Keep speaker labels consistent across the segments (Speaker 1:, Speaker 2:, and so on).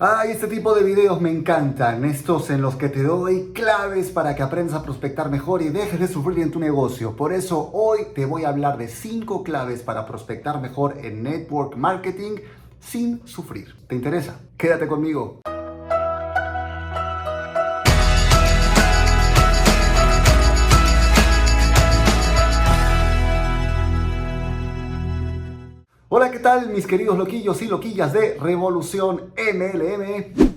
Speaker 1: Ay, este tipo de videos me encantan, estos en los que te doy claves para que aprendas a prospectar mejor y dejes de sufrir en tu negocio. Por eso hoy te voy a hablar de 5 claves para prospectar mejor en network marketing sin sufrir. ¿Te interesa? Quédate conmigo. Mis queridos loquillos y loquillas de Revolución MLM?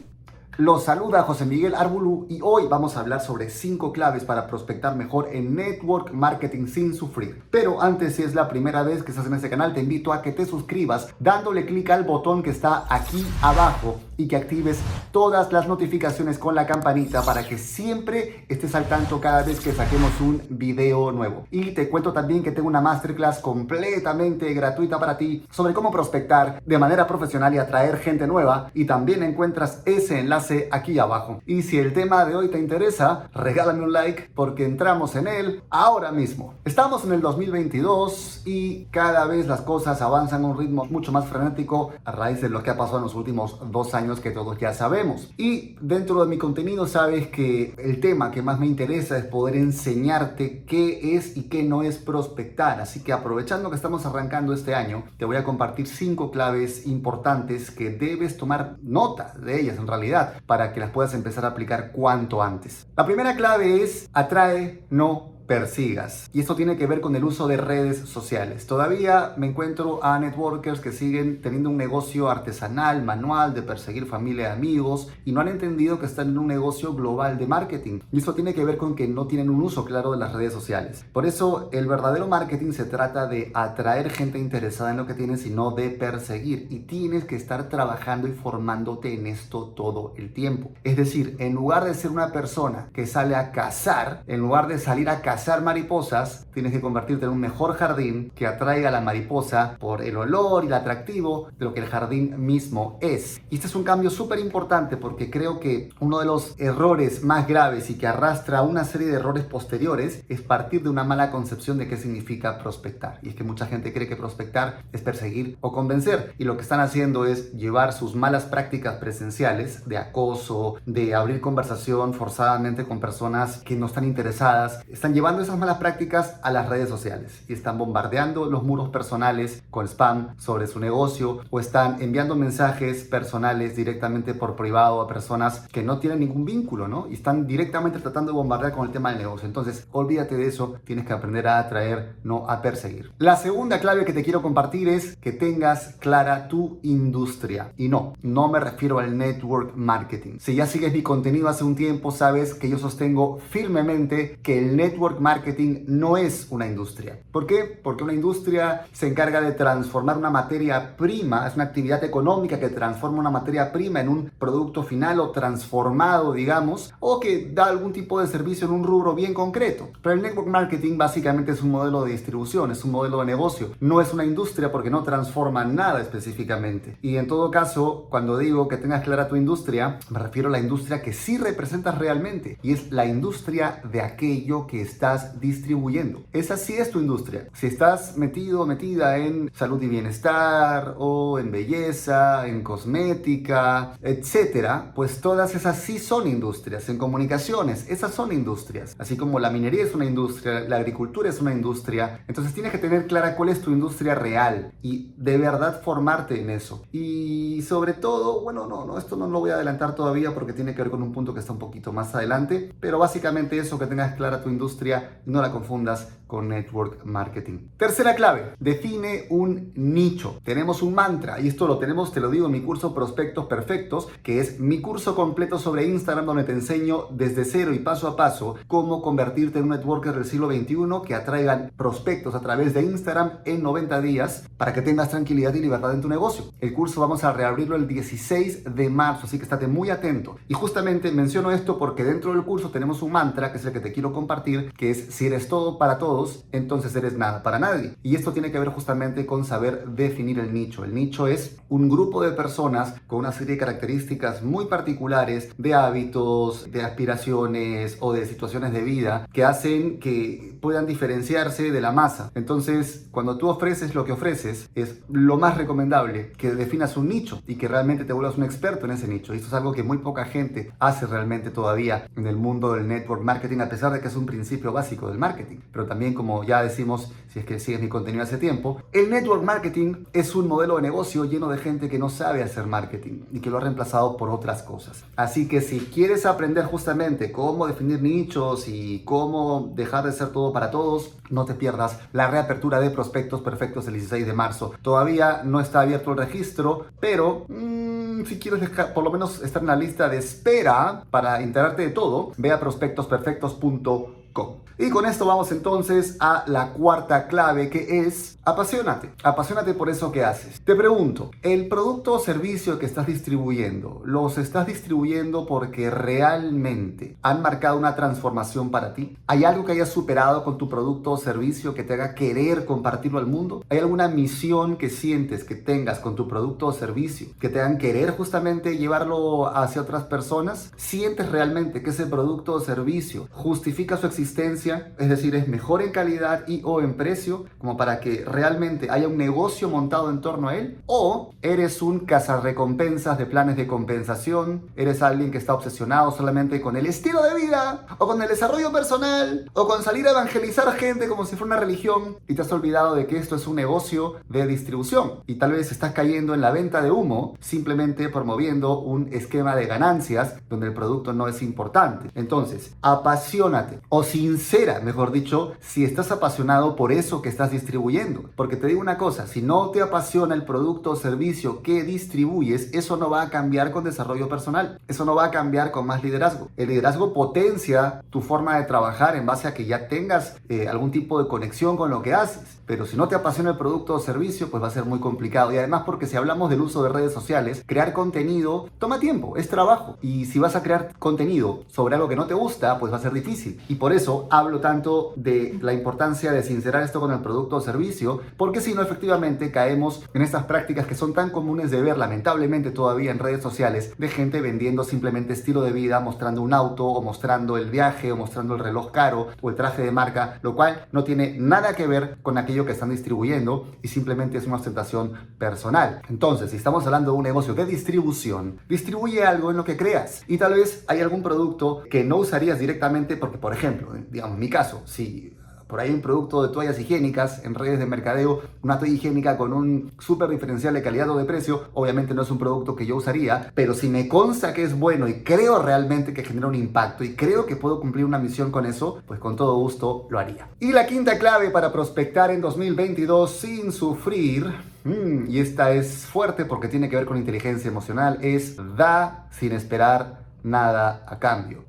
Speaker 1: Los saluda José Miguel Arbulú y hoy vamos a hablar sobre 5 claves para prospectar mejor en Network Marketing sin sufrir. Pero antes, si es la primera vez que estás en este canal, te invito a que te suscribas dándole clic al botón que está aquí abajo y que actives todas las notificaciones con la campanita para que siempre estés al tanto cada vez que saquemos un video nuevo. Y te cuento también que tengo una masterclass completamente gratuita para ti sobre cómo prospectar de manera profesional y atraer gente nueva y también encuentras ese enlace aquí abajo. Y si el tema de hoy te interesa, regálame un like porque entramos en él ahora mismo. Estamos en el 2022 y cada vez las cosas avanzan a un ritmo mucho más frenético a raíz de lo que ha pasado en los últimos dos años que todos ya sabemos. Y dentro de mi contenido sabes que el tema que más me interesa es poder enseñarte qué es y qué no es prospectar. Así que aprovechando que estamos arrancando este año, te voy a compartir cinco claves importantes que debes tomar nota de ellas en realidad para que las puedas empezar a aplicar cuanto antes. La primera clave es atrae, no persigas. Y esto tiene que ver con el uso de redes sociales. Todavía me encuentro a networkers que siguen teniendo un negocio artesanal, manual, de perseguir familia y amigos y no han entendido que están en un negocio global de marketing. Y esto tiene que ver con que no tienen un uso claro de las redes sociales. Por eso el verdadero marketing se trata de atraer gente interesada en lo que tienes y no de perseguir. Y tienes que estar trabajando y formándote en esto todo el tiempo. Es decir, en lugar de ser una persona que sale a cazar, en lugar de salir a cazar, cazar mariposas, tienes que convertirte en un mejor jardín que atraiga a la mariposa por el olor y el atractivo de lo que el jardín mismo es. Y este es un cambio súper importante porque creo que uno de los errores más graves y que arrastra una serie de errores posteriores es partir de una mala concepción de qué significa prospectar. Y es que mucha gente cree que prospectar es perseguir o convencer. Y lo que están haciendo es llevar sus malas prácticas presenciales de acoso, de abrir conversación forzadamente con personas que no están interesadas. Están llevando esas malas prácticas a las redes sociales y están bombardeando los muros personales con spam sobre su negocio o están enviando mensajes personales directamente por privado a personas que no tienen ningún vínculo, ¿no? Y están directamente tratando de bombardear con el tema del negocio. Entonces, olvídate de eso, tienes que aprender a atraer, no a perseguir. La segunda clave que te quiero compartir es que tengas clara tu industria. Y no, no me refiero al network marketing. Si ya sigues mi contenido hace un tiempo, sabes que yo sostengo firmemente que el network marketing no es una industria. ¿Por qué? Porque una industria se encarga de transformar una materia prima, es una actividad económica que transforma una materia prima en un producto final o transformado, digamos, o que da algún tipo de servicio en un rubro bien concreto. Pero el network marketing básicamente es un modelo de distribución, es un modelo de negocio, no es una industria porque no transforma nada específicamente. Y en todo caso, cuando digo que tengas clara tu industria, me refiero a la industria que sí representas realmente y es la industria de aquello que está distribuyendo. Esa sí es tu industria. Si estás metido o metida en salud y bienestar o en belleza, en cosmética, etcétera, pues todas esas sí son industrias. En comunicaciones, esas son industrias. Así como la minería es una industria, la agricultura es una industria. Entonces tienes que tener clara cuál es tu industria real y de verdad formarte en eso. Y sobre todo, bueno, no, no, esto no lo voy a adelantar todavía porque tiene que ver con un punto que está un poquito más adelante, pero básicamente eso, que tengas clara tu industria no la confundas con network marketing. Tercera clave, define un nicho. Tenemos un mantra y esto lo tenemos, te lo digo, en mi curso Prospectos Perfectos, que es mi curso completo sobre Instagram donde te enseño desde cero y paso a paso cómo convertirte en un networker del siglo XXI que atraigan prospectos a través de Instagram en 90 días para que tengas tranquilidad y libertad en tu negocio. El curso vamos a reabrirlo el 16 de marzo, así que estate muy atento. Y justamente menciono esto porque dentro del curso tenemos un mantra que es el que te quiero compartir, que es si eres todo para todo entonces eres nada para nadie. Y esto tiene que ver justamente con saber definir el nicho. El nicho es un grupo de personas con una serie de características muy particulares de hábitos, de aspiraciones o de situaciones de vida que hacen que puedan diferenciarse de la masa. Entonces, cuando tú ofreces lo que ofreces, es lo más recomendable que definas un nicho y que realmente te vuelvas un experto en ese nicho. Y esto es algo que muy poca gente hace realmente todavía en el mundo del network marketing, a pesar de que es un principio básico del marketing. Pero también, como ya decimos, si es que sigues mi contenido hace tiempo, el network marketing es un modelo de negocio lleno de gente que no sabe hacer marketing y que lo ha reemplazado por otras cosas. Así que si quieres aprender justamente cómo definir nichos y cómo dejar de ser todo para todos, no te pierdas la reapertura de prospectos perfectos el 16 de marzo. Todavía no está abierto el registro, pero mmm, si quieres dejar, por lo menos estar en la lista de espera para enterarte de todo, ve a prospectosperfectos.com. Y con esto vamos entonces a la cuarta clave que es apasionate. Apasionate por eso que haces. Te pregunto, ¿el producto o servicio que estás distribuyendo los estás distribuyendo porque realmente han marcado una transformación para ti? ¿Hay algo que hayas superado con tu producto o servicio que te haga querer compartirlo al mundo? ¿Hay alguna misión que sientes que tengas con tu producto o servicio que te hagan querer justamente llevarlo hacia otras personas? ¿Sientes realmente que ese producto o servicio justifica su existencia? Es decir, es mejor en calidad y o en precio, como para que realmente haya un negocio montado en torno a él, o eres un cazarrecompensas de planes de compensación, eres alguien que está obsesionado solamente con el estilo de vida, o con el desarrollo personal, o con salir a evangelizar gente como si fuera una religión, y te has olvidado de que esto es un negocio de distribución, y tal vez estás cayendo en la venta de humo, simplemente promoviendo un esquema de ganancias donde el producto no es importante. Entonces, apasionate o sincero mejor dicho, si estás apasionado por eso que estás distribuyendo. Porque te digo una cosa, si no te apasiona el producto o servicio que distribuyes, eso no va a cambiar con desarrollo personal. Eso no va a cambiar con más liderazgo. El liderazgo potencia tu forma de trabajar en base a que ya tengas eh, algún tipo de conexión con lo que haces. Pero si no te apasiona el producto o servicio, pues va a ser muy complicado. Y además porque si hablamos del uso de redes sociales, crear contenido toma tiempo, es trabajo. Y si vas a crear contenido sobre algo que no te gusta, pues va a ser difícil. Y por eso hablo tanto de la importancia de sincerar esto con el producto o servicio, porque si no, efectivamente caemos en estas prácticas que son tan comunes de ver lamentablemente todavía en redes sociales, de gente vendiendo simplemente estilo de vida, mostrando un auto o mostrando el viaje o mostrando el reloj caro o el traje de marca, lo cual no tiene nada que ver con aquello que están distribuyendo y simplemente es una ostentación personal. Entonces, si estamos hablando de un negocio de distribución, distribuye algo en lo que creas y tal vez hay algún producto que no usarías directamente porque, por ejemplo, digamos, mi caso, si por ahí un producto de toallas higiénicas en redes de mercadeo, una toalla higiénica con un súper diferencial de calidad o de precio, obviamente no es un producto que yo usaría, pero si me consta que es bueno y creo realmente que genera un impacto y creo que puedo cumplir una misión con eso, pues con todo gusto lo haría. Y la quinta clave para prospectar en 2022 sin sufrir mm, y esta es fuerte porque tiene que ver con inteligencia emocional, es da sin esperar nada a cambio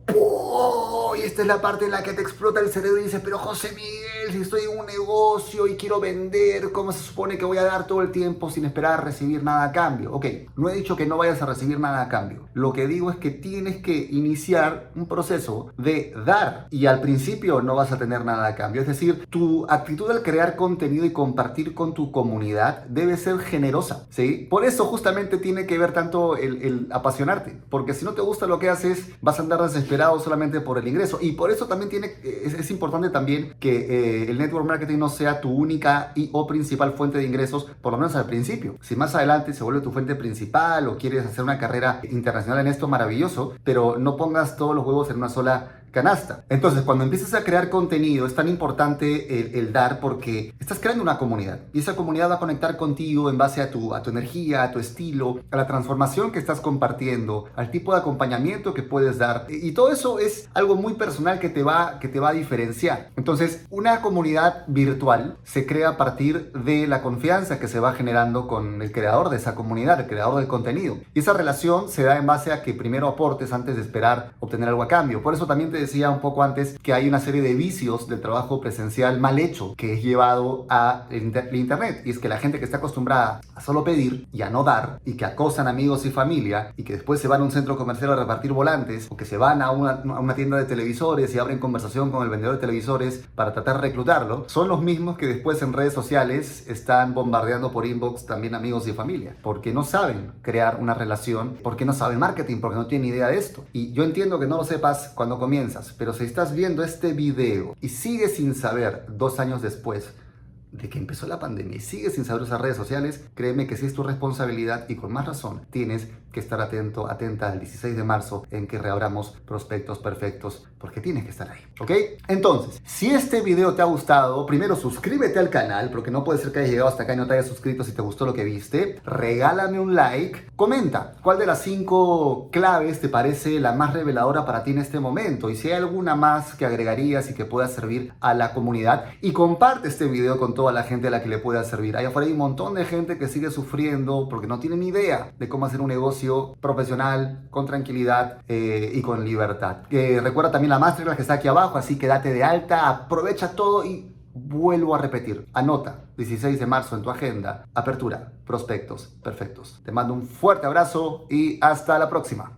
Speaker 1: y esta es la parte en la que te explota el cerebro y dices, pero José Miguel, si estoy en un negocio y quiero vender, ¿cómo se supone que voy a dar todo el tiempo sin esperar recibir nada a cambio? Ok, no he dicho que no vayas a recibir nada a cambio. Lo que digo es que tienes que iniciar un proceso de dar y al principio no vas a tener nada a cambio. Es decir, tu actitud al crear contenido y compartir con tu comunidad debe ser generosa, ¿sí? Por eso justamente tiene que ver tanto el, el apasionarte, porque si no te gusta lo que haces, vas a andar desesperado solamente por el ingreso y por eso también tiene, es, importante también que eh, el network marketing no sea tu única y o principal fuente de ingresos, por lo menos al principio. Si más adelante se vuelve tu fuente principal o quieres hacer una carrera internacional en esto, maravilloso, pero no pongas todos los huevos en una sola canasta. Entonces, cuando empiezas a crear contenido, es tan importante el, dar porque estás creando una comunidad y esa comunidad va a conectar contigo en base a tu, a tu energía, a tu estilo, a la transformación que estás compartiendo, al tipo de acompañamiento que puedes dar. Y, todo eso es algo muy personal que te, va, que te va a diferenciar. Entonces, una comunidad virtual se crea a partir de la confianza que se va generando con el creador de esa comunidad, el creador del contenido. Y esa relación se da en base a que primero aportes antes de esperar obtener algo a cambio. Por eso también te decía un poco antes que hay una serie de vicios del trabajo presencial mal hecho que es llevado a internet. Y es que la gente que está acostumbrada a solo pedir y a no dar y que acosan amigos y familia y que después se van a un centro comercial a repartir volantes o que se van a una, a una tienda de televisores y abren conversación con el vendedor de televisores para tratar de reclutarlo, son los mismos que después en redes sociales están bombardeando por inbox también amigos y familia. Porque no saben crear una relación, porque no saben marketing, porque no tienen idea de esto. Y yo entiendo que no lo sepas cuando pero si estás viendo este video y sigues sin saber dos años después de que empezó la pandemia y sigues sin saber usar redes sociales, créeme que sí es tu responsabilidad y con más razón tienes que estar atento, atenta al 16 de marzo en que reabramos prospectos perfectos, porque tienes que estar ahí, ¿ok? Entonces, si este video te ha gustado, primero suscríbete al canal, porque no puede ser que hayas llegado hasta acá y no te hayas suscrito si te gustó lo que viste. Regálame un like, comenta cuál de las cinco claves te parece la más reveladora para ti en este momento y si hay alguna más que agregarías y que pueda servir a la comunidad y comparte este video con toda la gente a la que le pueda servir. Allá afuera hay un montón de gente que sigue sufriendo porque no tiene ni idea de cómo hacer un negocio profesional, con tranquilidad eh, y con libertad. Eh, recuerda también la masterclass que está aquí abajo, así que date de alta, aprovecha todo y vuelvo a repetir. Anota, 16 de marzo en tu agenda, apertura, prospectos, perfectos. Te mando un fuerte abrazo y hasta la próxima.